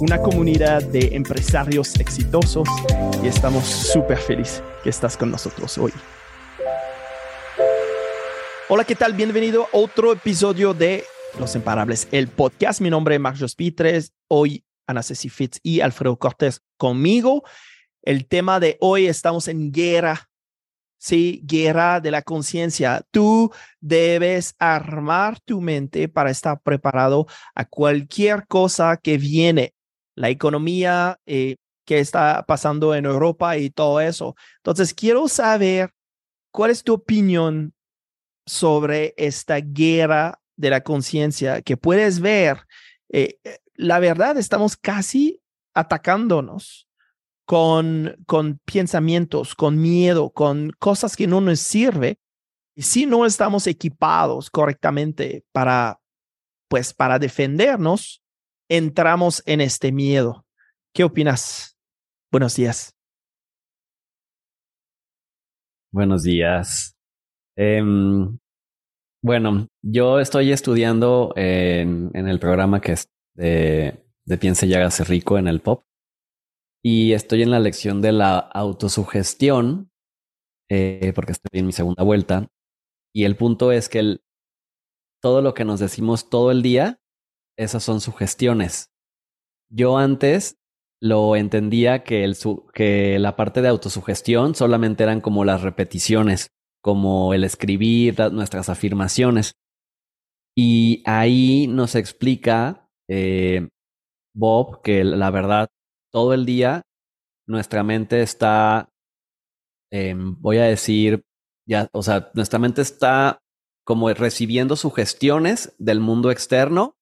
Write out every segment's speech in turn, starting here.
una comunidad de empresarios exitosos y estamos súper felices que estás con nosotros hoy. Hola, ¿qué tal? Bienvenido a otro episodio de Los Imparables, el podcast. Mi nombre es Marcos Pitres. Hoy Ana Ceci Fitz y Alfredo Cortés conmigo. El tema de hoy estamos en guerra Sí, guerra de la conciencia. Tú debes armar tu mente para estar preparado a cualquier cosa que viene. La economía eh, que está pasando en Europa y todo eso. Entonces, quiero saber cuál es tu opinión sobre esta guerra de la conciencia que puedes ver. Eh, eh, la verdad, estamos casi atacándonos con, con pensamientos, con miedo, con cosas que no nos sirve, y si no estamos equipados correctamente para, pues, para defendernos, entramos en este miedo. ¿Qué opinas? Buenos días. Buenos días. Em, bueno, yo estoy estudiando en, el programa que es de, de Piense y hágase rico en el POP y estoy en la lección de la autosugestión, eh, porque estoy en mi segunda vuelta. Y el punto es que el, todo lo que nos decimos todo el día, esas son sugestiones. Yo antes lo entendía que, la parte de autosugestión solamente eran como las repeticiones, como el escribir nuestras afirmaciones. Y ahí nos explica eh, Bob que la verdad todo el día nuestra mente está, em, voy a decir, ya, o sea, nuestra mente está como recibiendo sugestiones del mundo externo,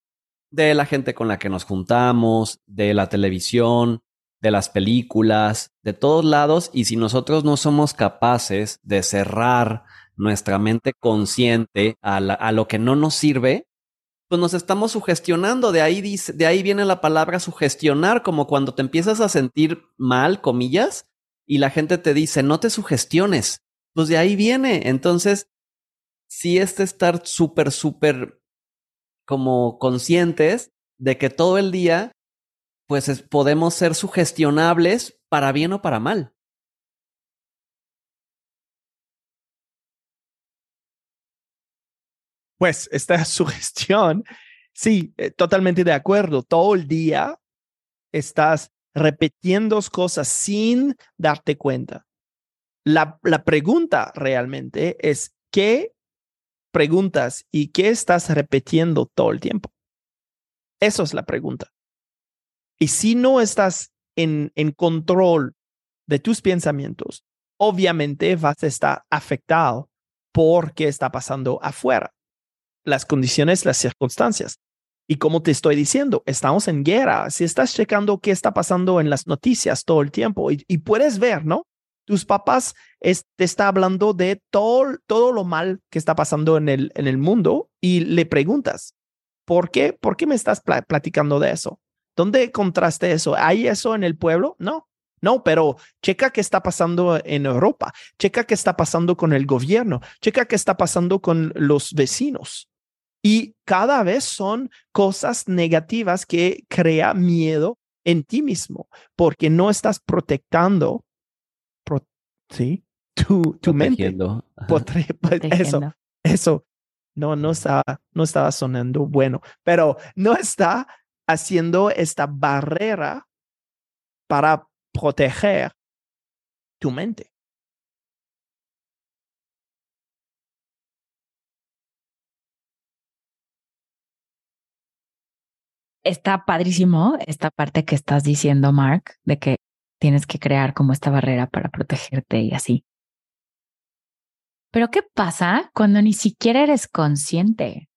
de la gente con la que nos juntamos, de la televisión, de las películas, de todos lados, y si nosotros no somos capaces de cerrar nuestra mente consciente a, lo que no nos sirve, pues nos estamos sugestionando. De ahí, dice, de ahí viene la palabra sugestionar, como cuando te empiezas a sentir mal, comillas, y la gente te dice, no te sugestiones. Pues de ahí viene. Entonces, sí es de estar súper, súper como conscientes de que todo el día, pues podemos ser sugestionables para bien o para mal. Pues esta sugestión, sí, eh, totalmente de acuerdo. Todo el día estás repitiendo cosas sin darte cuenta. La, la pregunta realmente es, ¿qué preguntas y qué estás repitiendo todo el tiempo? Eso es la pregunta. Y si no estás en, en control de tus pensamientos, obviamente vas a estar afectado por qué está pasando afuera las condiciones, las circunstancias. Y como te estoy diciendo, estamos en guerra. Si estás checando qué está pasando en las noticias todo el tiempo y, puedes ver, ¿no? Tus papás te está hablando de todo, todo lo mal que está pasando en el, en el mundo y le preguntas, ¿por qué? ¿Por qué me estás platicando de eso? ¿Dónde contraste eso? ¿Hay eso en el pueblo? No, no, pero checa qué está pasando en Europa, checa qué está pasando con el gobierno, checa qué está pasando con los vecinos. Y cada vez son cosas negativas que crea miedo en ti mismo, porque no estás protectando ¿sí? tu, tu mente. Pues, eso, eso no, no, estaba, no estaba sonando bueno, pero no está haciendo esta barrera para proteger tu mente. está padrísimo esta parte que estás diciendo, Mark, de que tienes que crear como esta barrera para protegerte y así. Pero ¿qué pasa cuando ni siquiera eres consciente?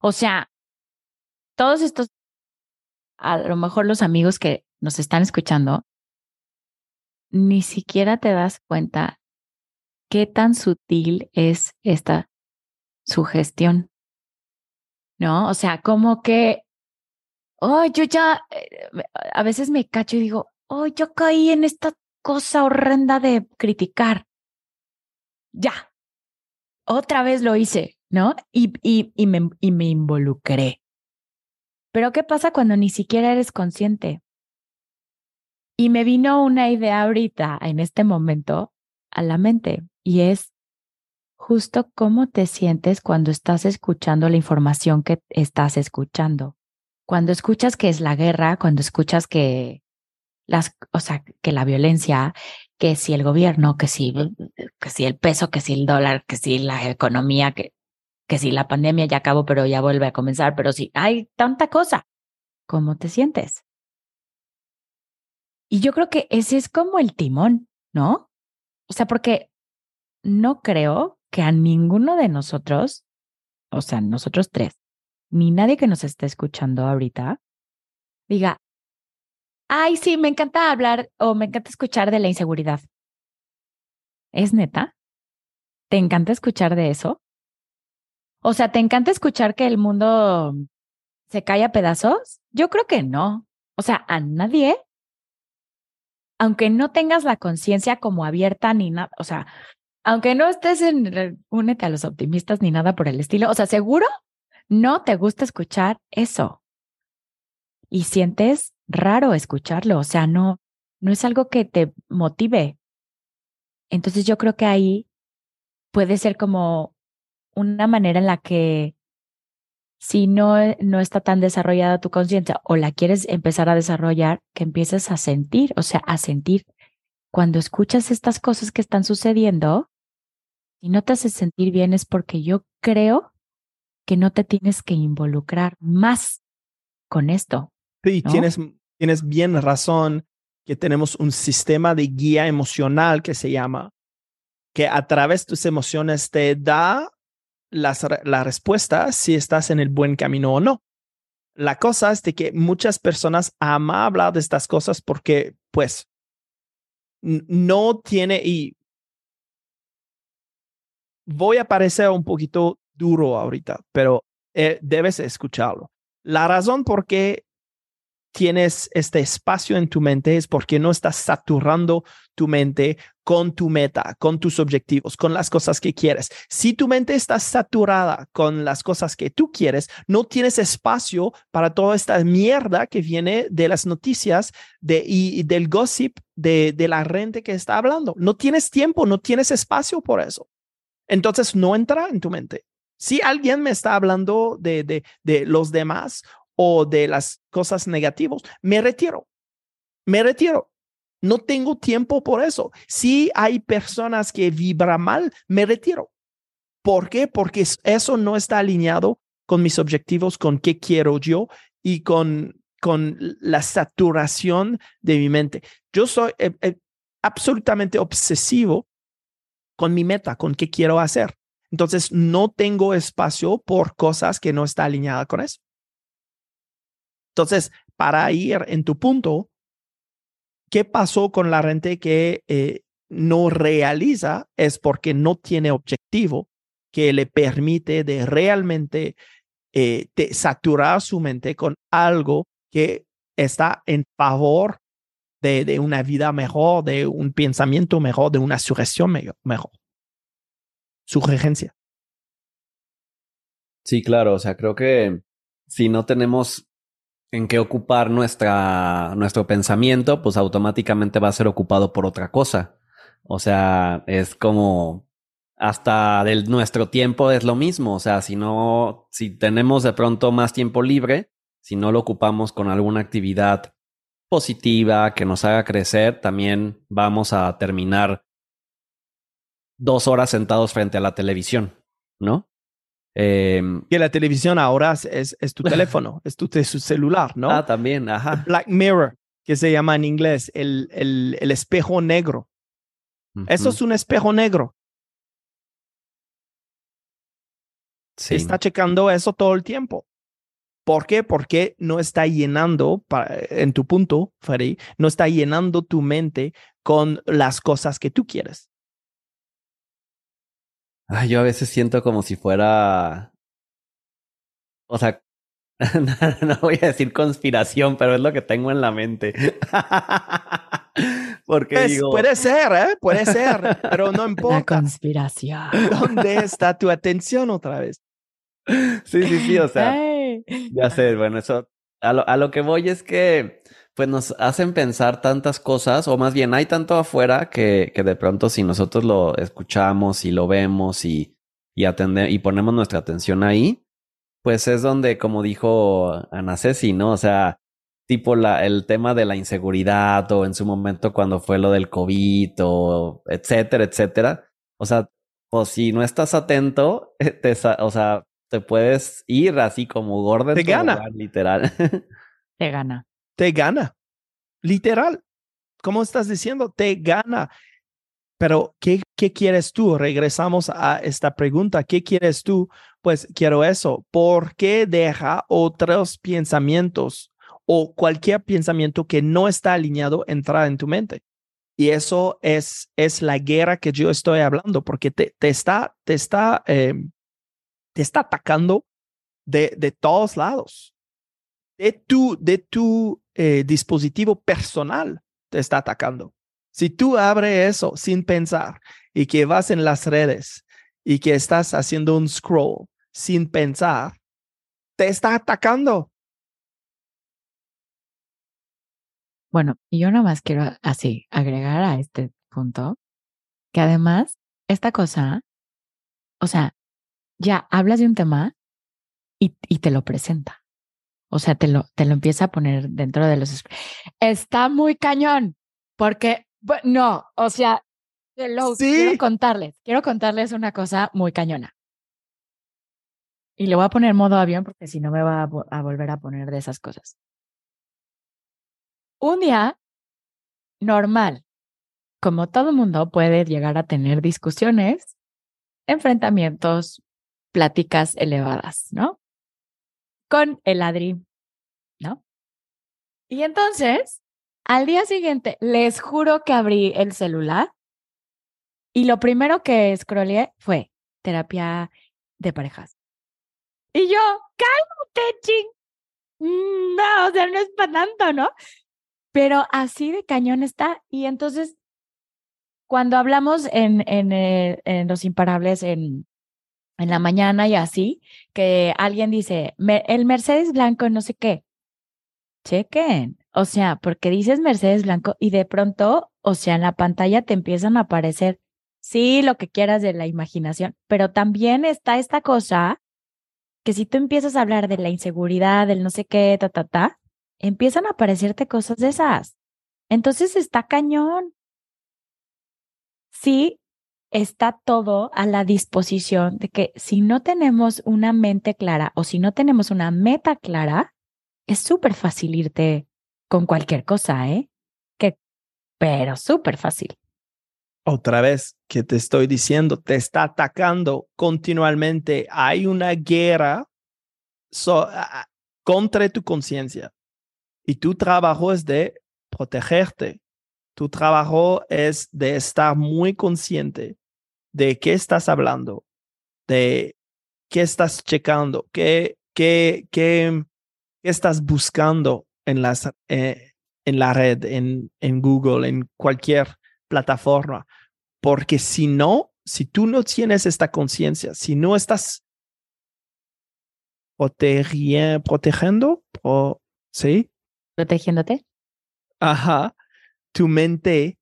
O sea, todos estos, a lo mejor los amigos que nos están escuchando, ni siquiera te das cuenta qué tan sutil es esta sugestión. ¿No? O sea, como que, oh, yo ya, eh, a veces me cacho y digo, oh, yo caí en esta cosa horrenda de criticar. Ya, otra vez lo hice, ¿no? Y, y, y, me, y me involucré. Pero ¿qué pasa cuando ni siquiera eres consciente? Y me vino una idea ahorita, en este momento, a la mente, y es justo cómo te sientes cuando estás escuchando la información que estás escuchando. Cuando escuchas que es la guerra, cuando escuchas que las, o sea, que la violencia, que si el gobierno, que si, que si el peso, que si el dólar, que si la economía, que, que si la pandemia ya acabó, pero ya vuelve a comenzar, pero si hay tanta cosa, ¿cómo te sientes? Y yo creo que ese es como el timón, ¿no? O sea, porque no creo que a ninguno de nosotros, o sea, nosotros tres, ni nadie que nos esté escuchando ahorita, diga, ay, sí, me encanta hablar o me encanta escuchar de la inseguridad. ¿Es neta? ¿Te encanta escuchar de eso? O sea, ¿te encanta escuchar que el mundo se cae a pedazos? Yo creo que no. O sea, a nadie, aunque no tengas la conciencia como abierta ni nada, o sea, aunque no estés en únete a los optimistas ni nada por el estilo, o sea, seguro no te gusta escuchar eso. Y sientes raro escucharlo, o sea, no, no es algo que te motive. Entonces yo creo que ahí puede ser como una manera en la que si no, no está tan desarrollada tu conciencia o la quieres empezar a desarrollar, que empieces a sentir, o sea, a sentir cuando escuchas estas cosas que están sucediendo y no te hace sentir bien es porque yo creo que no te tienes que involucrar más con esto. Sí, tienes, tienes bien razón que tenemos un sistema de guía emocional que se llama, que a través de tus emociones te da las, la respuesta si estás en el buen camino o no. La cosa es de que muchas personas aman hablar de estas cosas porque, pues, no tiene, y voy a parecer un poquito duro ahorita, pero eh, debes escucharlo. La razón por qué tienes este espacio en tu mente es porque no estás saturando tu mente con tu meta, con tus objetivos, con las cosas que quieres. Si tu mente está saturada con las cosas que tú quieres, no tienes espacio para toda esta mierda que viene de las noticias de, y, del gossip de, de la gente que está hablando. No tienes tiempo, no tienes espacio por eso. Entonces no entra en tu mente. Si alguien me está hablando de, de, de los demás o de las cosas negativas, me retiro. Me retiro. No tengo tiempo por eso. Si hay personas que vibran mal, me retiro. ¿Por qué? Porque eso no está alineado con mis objetivos, con qué quiero yo y con, con la saturación de mi mente. Yo soy eh, eh, absolutamente obsesivo con mi meta, con qué quiero hacer. Entonces, no tengo espacio por cosas que no está alineada con eso. Entonces, para ir en tu punto, ¿qué pasó con la gente que eh, no realiza? Es porque no tiene objetivo que le permite de realmente eh, saturar su mente con algo que está en favor de, de, una vida mejor, de un pensamiento mejor, de una sugestión mejor. Sugerencia. Sí, claro, o sea, creo que si no tenemos en qué ocupar nuestra, nuestro pensamiento, pues automáticamente va a ser ocupado por otra cosa. O sea, es como hasta del nuestro tiempo es lo mismo. O sea, si no, si tenemos de pronto más tiempo libre, si no lo ocupamos con alguna actividad positiva que nos haga crecer, también vamos a terminar dos horas sentados frente a la televisión, ¿no? Eh, que la televisión ahora es, es tu teléfono, es tu, celular, ¿no? Ah, también, ajá. Black Mirror, que se llama en inglés, el, el, el espejo negro. Eso es un espejo negro. Sí. Está checando eso todo el tiempo. ¿Por qué? Porque no está llenando, en tu punto, Freddy, no está llenando tu mente con las cosas que tú quieres. Yo a veces siento como si fuera, o sea, no voy a decir conspiración, pero es lo que tengo en la mente. Porque pues, digo... Puede ser, ¿eh? Puede ser, pero no importa. La conspiración. ¿Dónde está tu atención otra vez? Sí, sí, sí, o sea, ya sé, bueno, eso, a lo, a lo que voy es que, pues nos hacen pensar tantas cosas, o más bien hay tanto afuera que, que de pronto si nosotros lo escuchamos y lo vemos y, y, atendemos y ponemos nuestra atención ahí, pues es donde, como dijo Ana Ceci, ¿no? O sea, tipo la, el tema de la inseguridad o en su momento cuando fue lo del COVID o etcétera, etcétera. O sea, o si no estás atento, te, o sea, te puedes ir así como gordo. Te gana. literal. Te gana. Te gana. Literal. ¿Cómo estás diciendo? Te gana. Pero, ¿qué, ¿qué quieres tú? Regresamos a esta pregunta. ¿Qué quieres tú? Pues quiero eso. ¿Por qué deja otros pensamientos o cualquier pensamiento que no está alineado entrar en tu mente? Y eso es, es la guerra que yo estoy hablando, porque te, te está, te está eh, te está atacando de, de todos lados. De tu, de tu eh, dispositivo personal te está atacando. Si tú abres eso sin pensar y que vas en las redes y que estás haciendo un scroll sin pensar, te está atacando. Bueno, yo nomás quiero así agregar a este punto que además esta cosa, o sea, ya hablas de un tema y, y te lo presenta. O sea, te lo, te lo empieza a poner dentro de los... Está muy cañón, porque, no, o sea, quiero contarles, quiero contarles una cosa muy cañona. Y le voy a poner modo avión porque si no me va a, a volver a poner de esas cosas. Un día normal, como todo mundo puede llegar a tener discusiones, enfrentamientos, pláticas elevadas, ¿no? Con el Adri, ¿no? Y entonces, al día siguiente, les juro que abrí el celular y lo primero que scrollé fue terapia de parejas. Y yo, cálmate, ching. No, o sea, no es para tanto, ¿no? Pero así de cañón está. Y entonces, cuando hablamos en, en, eh, en Los Imparables, en, en la mañana y así, que alguien dice, el Mercedes blanco, no sé qué. Chequen. O sea, porque dices Mercedes blanco y de pronto, o sea, en la pantalla te empiezan a aparecer, sí, lo que quieras de la imaginación, pero también está esta cosa que si tú empiezas a hablar de la inseguridad, del no sé qué, ta, ta, ta, empiezan a aparecerte cosas de esas. Entonces está cañón. Sí, está todo a la disposición de que si no tenemos una mente clara o si no tenemos una meta clara, es súper fácil irte con cualquier cosa, ¿eh? Que, pero súper fácil. Otra vez que te estoy diciendo, te está atacando continuamente. Hay una guerra contra tu conciencia y tu trabajo es de protegerte. Tu trabajo es de estar muy consciente de qué estás hablando, de qué estás checando, qué, qué, qué, estás buscando en, las, eh, en la red, en, en Google, en cualquier plataforma. Porque si no, si tú no tienes esta conciencia, si no estás protegiendo, ¿sí? Protegiéndote. Ajá. Tu mente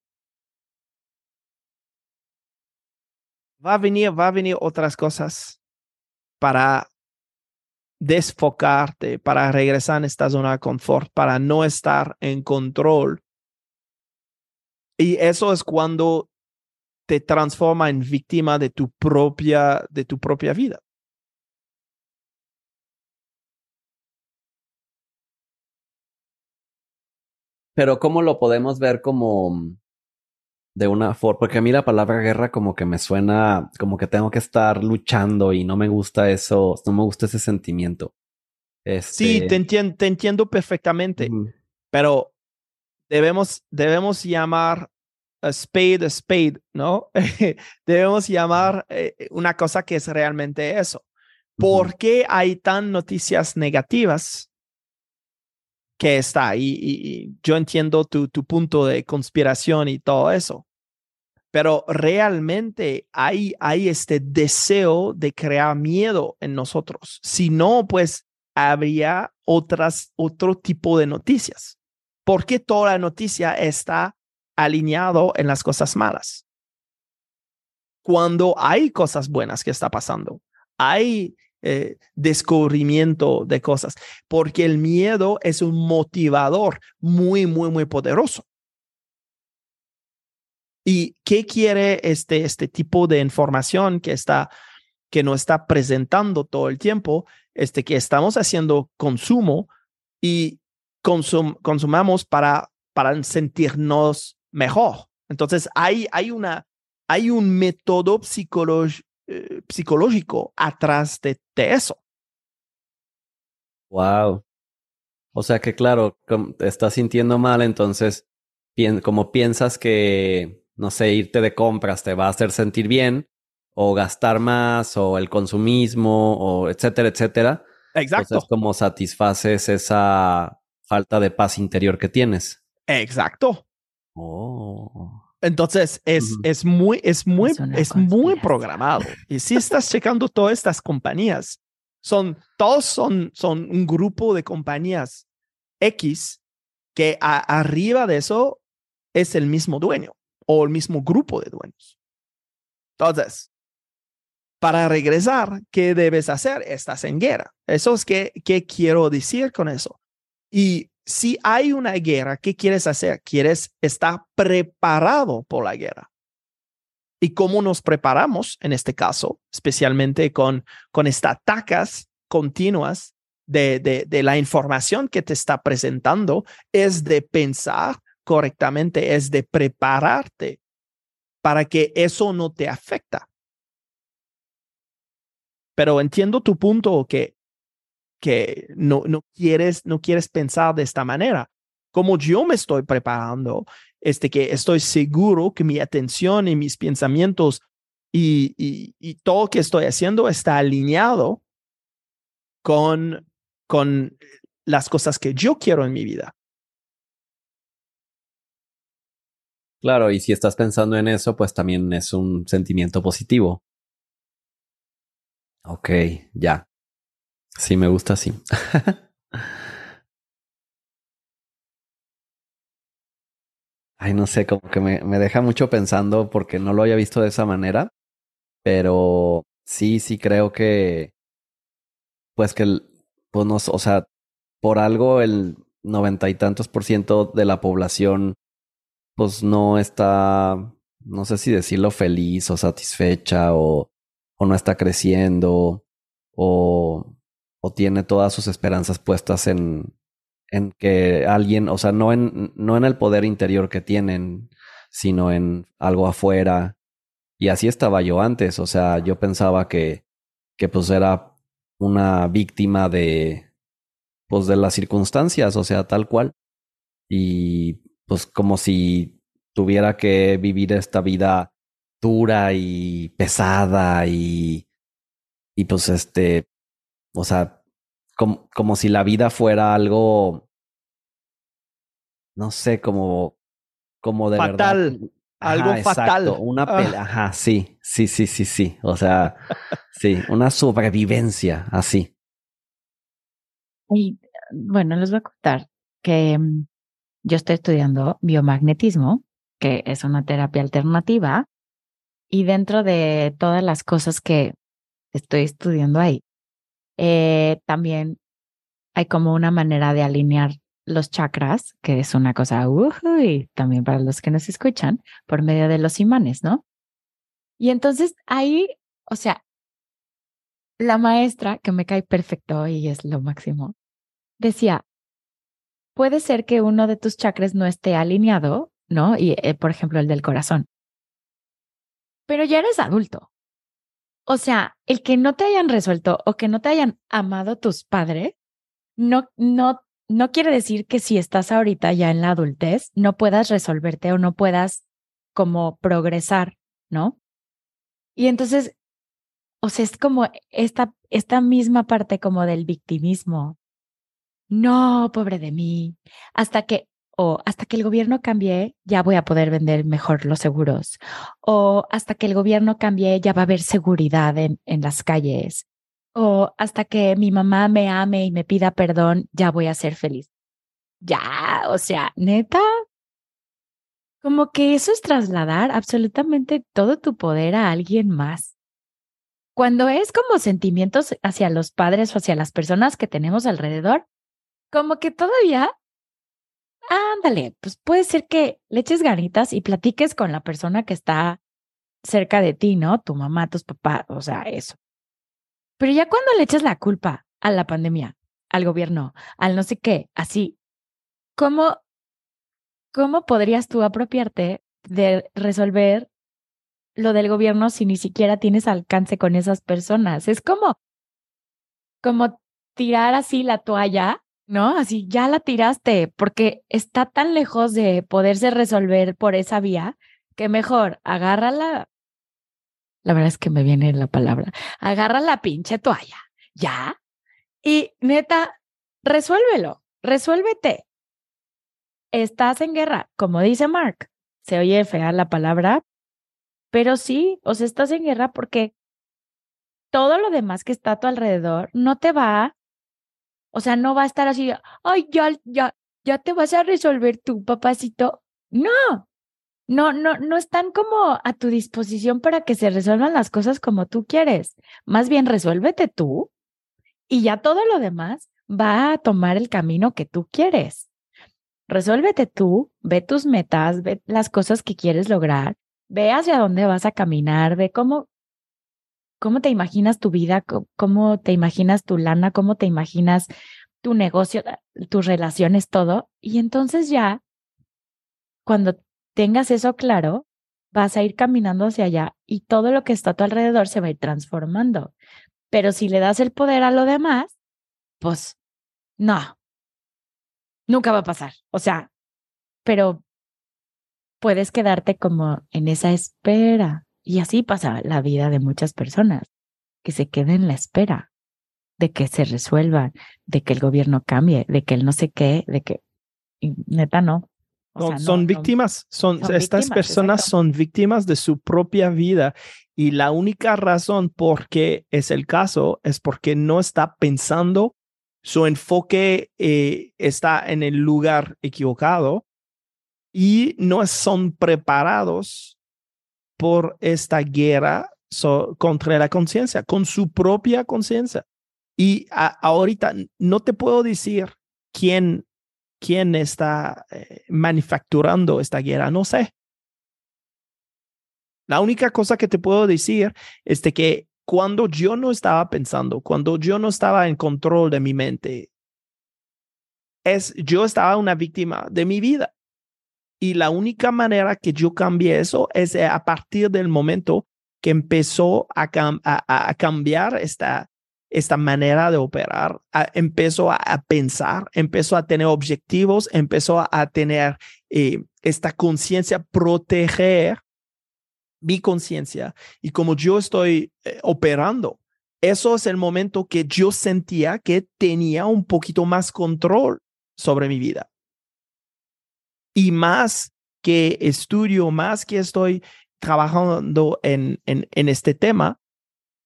va a venir, va a venir otras cosas para desfocarte, para regresar en esta zona de confort, para no estar en control. Y eso es cuando te transforma en víctima de tu propia, de tu propia vida. Pero ¿cómo lo podemos ver como de una forma, porque a mí la palabra guerra como que me suena como que tengo que estar luchando y no me gusta eso, no me gusta ese sentimiento. Sí, Este, te entiendo, te entiendo perfectamente, pero debemos, debemos llamar a spade a spade, ¿no? debemos llamar eh, una cosa que es realmente eso. ¿Por qué hay tan noticias negativas que está? Y, y- yo entiendo tu, tu punto de conspiración y todo eso, pero realmente hay, hay este deseo de crear miedo en nosotros. Si no, pues habría otras, otro tipo de noticias. ¿Por qué toda la noticia está alineado en las cosas malas? Cuando hay cosas buenas que está pasando, hay eh, descubrimiento de cosas, porque el miedo es un motivador muy, muy, muy poderoso. ¿Y qué quiere este, este tipo de información que está que nos está presentando todo el tiempo? Este que estamos haciendo consumo y consum- consumamos para para sentirnos mejor. Entonces hay hay una hay un método psicolog- eh, psicológico atrás de, de eso. Wow. O sea que claro, te estás sintiendo mal, entonces como piensas que, no sé, irte de compras te va a hacer sentir bien, o gastar más, o el consumismo, o etcétera, etcétera. Exacto. Entonces como satisfaces esa falta de paz interior que tienes. Exacto. Oh. Entonces es, es muy, es muy, Es muy programado. Y si estás checando todas estas compañías, son, todos son, son un grupo de compañías X que a- arriba de eso es el mismo dueño o el mismo grupo de dueños. Entonces, para regresar, ¿qué debes hacer? Estás en guerra. Eso es que, ¿qué quiero decir con eso? Y si hay una guerra, ¿qué quieres hacer? Quieres estar preparado por la guerra. ¿Y cómo nos preparamos en este caso, especialmente con, con estas atacas continuas de, de, la información que te está presentando? Es de pensar correctamente, es de prepararte para que eso no te afecta. Pero entiendo tu punto que que no, no, quieres, no quieres pensar de esta manera. Como yo me estoy preparando, este, que estoy seguro que mi atención y mis pensamientos y, y, todo que estoy haciendo está alineado con, con las cosas que yo quiero en mi vida. Claro, y si estás pensando en eso, pues también es un sentimiento positivo. Ok, ya. Sí, me gusta así. Ay, no sé, como que me, me deja mucho pensando porque no lo había visto de esa manera, pero sí, sí creo que, pues que, el- pues no, o sea, por algo el noventa y tantos por ciento de la población, pues no está, no sé si decirlo feliz o satisfecha o, o no está creciendo o, o tiene todas sus esperanzas puestas en, en que alguien, o sea, no en, no en el poder interior que tienen, sino en algo afuera. Y así estaba yo antes, o sea, yo pensaba que, que pues era una víctima de, pues de las circunstancias, o sea, tal cual. Y pues como si tuviera que vivir esta vida dura y pesada y, y pues este, o sea, como, como si la vida fuera algo, no sé, como, como de Fatal, verdad. algo Ajá, fatal. exacto, Una Ah. pelea, ajá, sí, sí, sí, sí, sí. O sea, sí, una sobrevivencia, así. Y bueno, les voy a contar que mm, yo estoy estudiando biomagnetismo, que es una terapia alternativa, y dentro de todas las cosas que estoy estudiando ahí, eh, también hay como una manera de alinear los chakras, que es una cosa, y también para los que nos escuchan, por medio de los imanes, ¿no? Y entonces ahí, o sea, la maestra, que me cae perfecto y es lo máximo, decía, puede ser que uno de tus chakras no esté alineado, ¿no? Y, eh, por ejemplo, el del corazón. Pero ya eres adulto. O sea, el que no te hayan resuelto o que no te hayan amado tus padres, no, no, no quiere decir que si estás ahorita ya en la adultez, no puedas resolverte o no puedas como progresar, ¿no? Y entonces, o sea, es como esta, esta misma parte como del victimismo. No, pobre de mí. Hasta que, o hasta que el gobierno cambie, ya voy a poder vender mejor los seguros. O hasta que el gobierno cambie, ya va a haber seguridad en, en las calles. O hasta que mi mamá me ame y me pida perdón, ya voy a ser feliz. Ya, o sea, neta, como que eso es trasladar absolutamente todo tu poder a alguien más. Cuando es como sentimientos hacia los padres o hacia las personas que tenemos alrededor, como que todavía, ándale, pues puede ser que le eches ganitas y platiques con la persona que está cerca de ti, ¿no? Tu mamá, tus papás, o sea, eso. Pero ya cuando le echas la culpa a la pandemia, al gobierno, al no sé qué, así, ¿cómo ¿cómo podrías tú apropiarte de resolver lo del gobierno si ni siquiera tienes alcance con esas personas? Es como, como tirar así la toalla, ¿no? Así ya la tiraste porque está tan lejos de poderse resolver por esa vía que mejor agárrala. La verdad es que me viene la palabra. Agarra la pinche toalla, ya. Y neta, resuélvelo, resuélvete estás en guerra, como dice Mark. Se oye fea la palabra, pero sí, o sea, estás en guerra porque todo lo demás que está a tu alrededor no te va, o sea, no va a estar así, ay, ya, ya, ya te vas a resolver tú, papacito. No, no, no, no están como a tu disposición para que se resuelvan las cosas como tú quieres. Más bien, resuélvete tú y ya todo lo demás va a tomar el camino que tú quieres resuélvete tú, ve tus metas, ve las cosas que quieres lograr, ve hacia dónde vas a caminar, ve cómo, cómo te imaginas tu vida, cómo te imaginas tu lana, cómo te imaginas tu negocio, tus relaciones, todo. Y entonces ya, cuando tengas eso claro, vas a ir caminando hacia allá y todo lo que está a tu alrededor se va a ir transformando. Pero si le das el poder a lo demás, pues no, nunca va a pasar. O sea, pero puedes quedarte como en esa espera. Y así pasa la vida de muchas personas, que se queden en la espera de que se resuelvan, de que el gobierno cambie, de que el no sé qué, de que neta no. son víctimas, son, estas personas son víctimas de su propia vida y la única razón por qué es el caso es porque no está pensando su enfoque eh, está en el lugar equivocado y no son preparados por esta guerra contra la conciencia, con su propia conciencia. Y ahorita no te puedo decir quién, quién está eh, manufacturando esta guerra, no sé. La única cosa que te puedo decir es de que cuando yo no estaba pensando, cuando yo no estaba en control de mi mente, es yo estaba una víctima de mi vida. Y la única manera que yo cambié eso es eh, a partir del momento que empezó a, a, cambiar esta, esta manera de operar, empezó a, pensar, empezó a tener objetivos, empezó a, tener eh, esta conciencia, proteger mi conciencia y como yo estoy eh, operando, eso es el momento que yo sentía que tenía un poquito más control sobre mi vida. Y más que estudio, más que estoy trabajando en, en, este tema,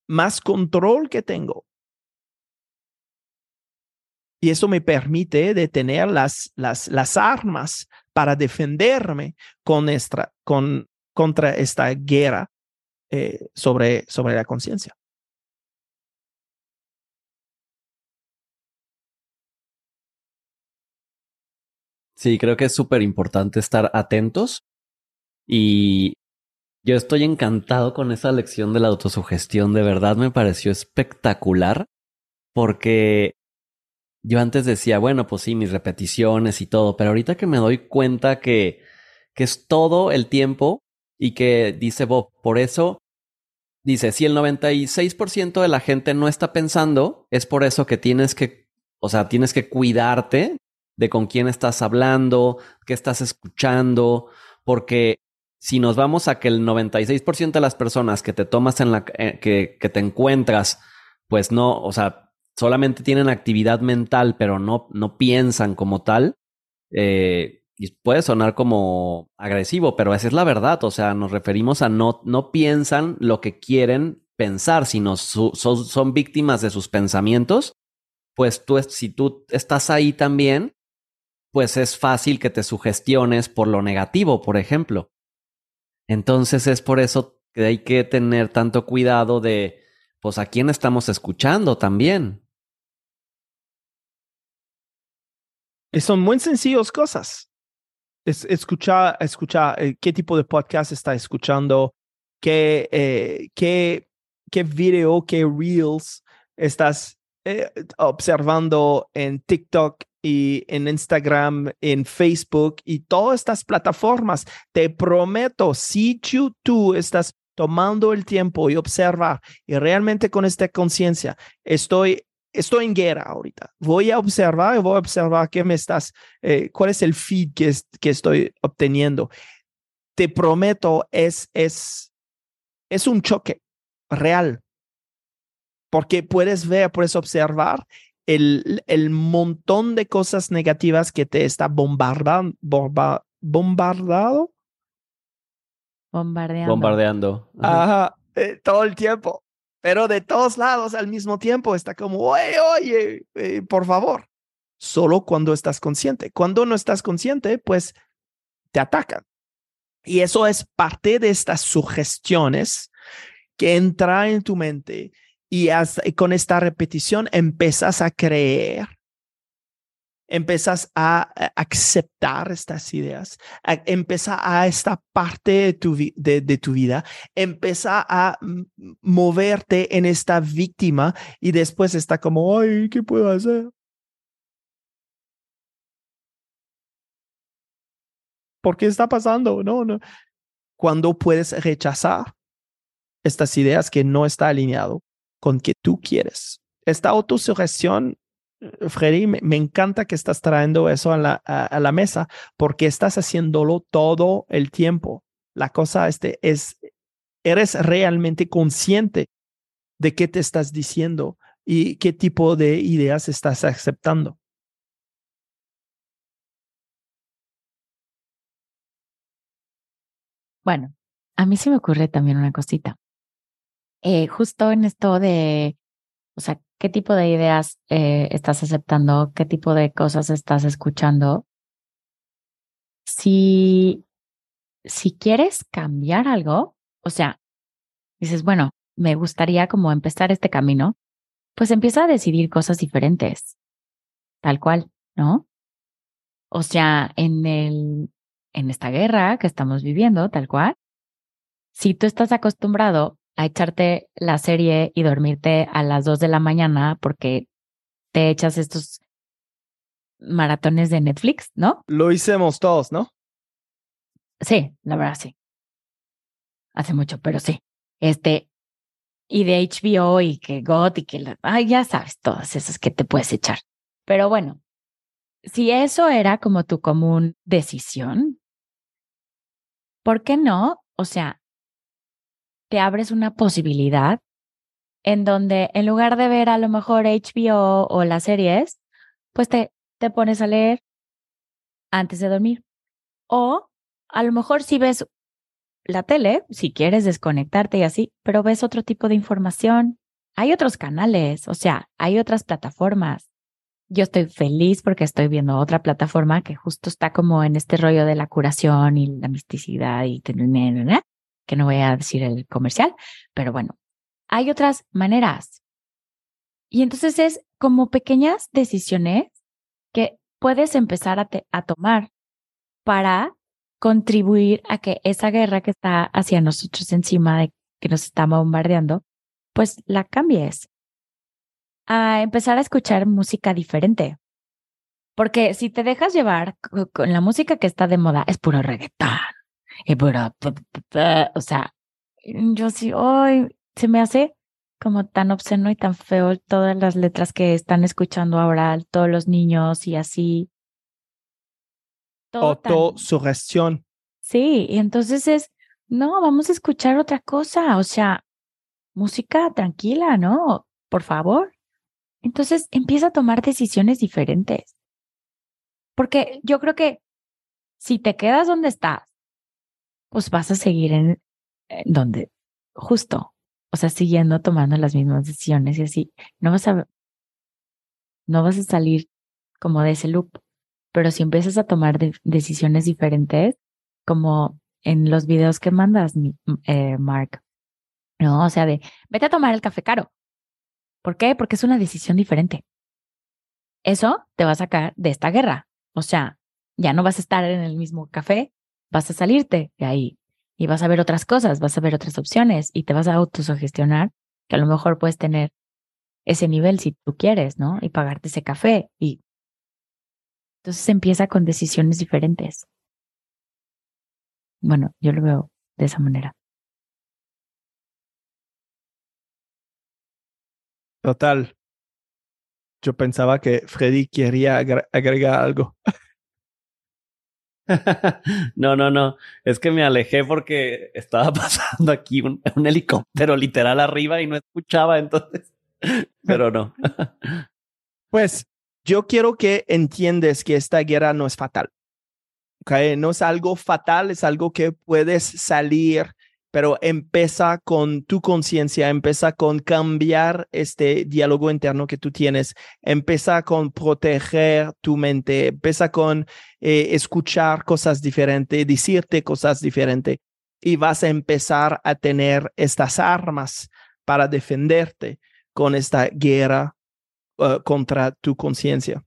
más control que tengo. Y eso me permite de tener las, las, las armas para defenderme contra esta guerra eh, sobre, sobre la conciencia. Sí, creo que es súper importante estar atentos y yo estoy encantado con esa lección de la autosugestión. De verdad me pareció espectacular porque yo antes decía, bueno, pues sí, mis repeticiones y todo, pero ahorita que me doy cuenta que, que es todo el tiempo y que dice Bob, por eso dice, si el 96% de la gente no está pensando, es por eso que tienes que O sea, tienes que cuidarte de con quién estás hablando, qué estás escuchando, porque si nos vamos a que el 96% de las personas que te tomas en la eh, que, te encuentras, pues no, o sea, solamente tienen actividad mental, pero no, no piensan como tal, eh, y puede sonar como agresivo, pero esa es la verdad. O sea, nos referimos a no, no piensan lo que quieren pensar, sino son víctimas de sus pensamientos. Pues tú, si tú estás ahí también, pues es fácil que te sugestiones por lo negativo, por ejemplo. Entonces es por eso que hay que tener tanto cuidado de, pues, a quién estamos escuchando también. Y son muy sencillos cosas. Es, escuchar, escuchar eh, qué tipo de podcast está escuchando, qué, eh, qué, qué video, qué reels estás eh, observando en TikTok y en Instagram, en Facebook y todas estas plataformas. Te prometo, si tú, estás tomando el tiempo y observar y realmente con esta conciencia, estoy estoy en guerra ahorita. Voy a observar y voy a observar qué me estás, eh, cuál es el feed que, que estoy obteniendo. Te prometo, es, es, es un choque real. Porque puedes ver, puedes observar el, el montón de cosas negativas que te está bombardando, bombardado. Bombardeando. Bombardeando. Ajá, eh, todo el tiempo. Pero de todos lados al mismo tiempo está como, oye, oye, eh, por favor. Solo cuando estás consciente. Cuando no estás consciente, pues te atacan. Y eso es parte de estas sugestiones que entra en tu mente y, con esta repetición empiezas a creer, empiezas a, aceptar estas ideas, empieza a esta parte de tu, de, tu vida, empieza a moverte en esta víctima y después está como, ay, ¿qué puedo hacer? ¿Por qué está pasando? No, no. Cuando puedes rechazar estas ideas que no está alineado con que tú quieres. Esta autosugestión, Freddy, me, encanta que estás trayendo eso a la, a, la mesa porque estás haciéndolo todo el tiempo. La cosa este es, eres realmente consciente de qué te estás diciendo y qué tipo de ideas estás aceptando. Bueno, a mí se me ocurre también una cosita. Eh, justo en esto de, o sea, qué tipo de ideas eh, estás aceptando, qué tipo de cosas estás escuchando. Si, si quieres cambiar algo, o sea, dices, bueno, me gustaría como empezar este camino, pues empieza a decidir cosas diferentes, tal cual, ¿no? O sea, en el, en esta guerra que estamos viviendo, tal cual, si tú estás acostumbrado a echarte la serie y dormirte a las dos de la mañana porque te echas estos maratones de Netflix, ¿no? Lo hicimos todos, ¿no? Sí, la verdad sí. Hace mucho, pero sí. Este, y de HBO y que GOT y que, ay, ya sabes, todas esas que te puedes echar. Pero bueno, si eso era como tu común decisión, ¿por qué no? O sea, te abres una posibilidad en donde en lugar de ver a lo mejor HBO o las series, pues te, te pones a leer antes de dormir. O a lo mejor si ves la tele, si quieres desconectarte y así, pero ves otro tipo de información. Hay otros canales, o sea, hay otras plataformas. Yo estoy feliz porque estoy viendo otra plataforma que justo está como en este rollo de la curación y la misticidad y que no voy a decir el comercial, pero bueno, hay otras maneras. Y entonces es como pequeñas decisiones que puedes empezar a, tomar para contribuir a que esa guerra que está hacia nosotros encima de que nos está bombardeando, pues la cambies. A empezar a escuchar música diferente. Porque si te dejas llevar con la música que está de moda, es puro reggaetón, y o sea, yo sí, hoy se me hace como tan obsceno y tan feo todas las letras que están escuchando ahora todos los niños y así. Autosugestión. Sí, y entonces es, no, vamos a escuchar otra cosa, o sea, música tranquila, ¿no? Por favor. Entonces empieza a tomar decisiones diferentes. Porque yo creo que si te quedas donde estás, pues vas a seguir en, donde, justo, o sea, siguiendo tomando las mismas decisiones y así, no vas a, no vas a salir como de ese loop. Pero si empiezas a tomar decisiones diferentes, como en los videos que mandas, eh, Mark, no, o sea, de vete a tomar el café caro. ¿Por qué? Porque es una decisión diferente. Eso te va a sacar de esta guerra. O sea, ya no vas a estar en el mismo café, vas a salirte de ahí y vas a ver otras cosas, vas a ver otras opciones y te vas a autosugestionar que a lo mejor puedes tener ese nivel si tú quieres, ¿no? Y pagarte ese café y entonces empieza con decisiones diferentes. Bueno, yo lo veo de esa manera. Total. Yo pensaba que Freddy quería agregar algo. no, no, no. Es que me alejé porque estaba pasando aquí un, helicóptero literal arriba y no escuchaba, entonces. Pero no. pues yo quiero que entiendes que esta guerra no es fatal. No es algo fatal, es algo que puedes salir pero empieza con tu conciencia, empieza con cambiar este diálogo interno que tú tienes, empieza con proteger tu mente, empieza con eh, escuchar cosas diferentes, decirte cosas diferentes y vas a empezar a tener estas armas para defenderte con esta guerra uh, contra tu conciencia.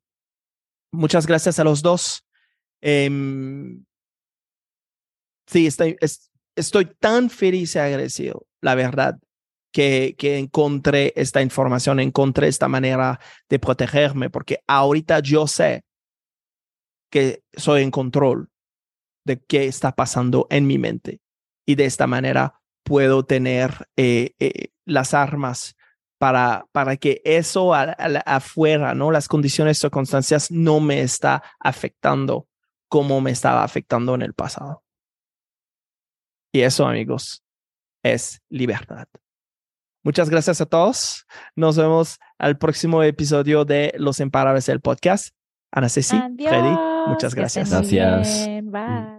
Muchas gracias a los dos. Em, sí, estoy, estoy tan feliz y agradecido, la verdad, que, que encontré esta información, encontré esta manera de protegerme, porque ahorita yo sé que soy en control de qué está pasando en mi mente y de esta manera puedo tener eh, eh, las armas para, para que eso afuera, ¿no? Las condiciones, circunstancias no me está afectando como me estaba afectando en el pasado. Y eso, amigos, es libertad. Muchas gracias a todos. Nos vemos al próximo episodio de Los Imparables del podcast. Ana Ceci, Freddy, muchas gracias. Gracias. Bye.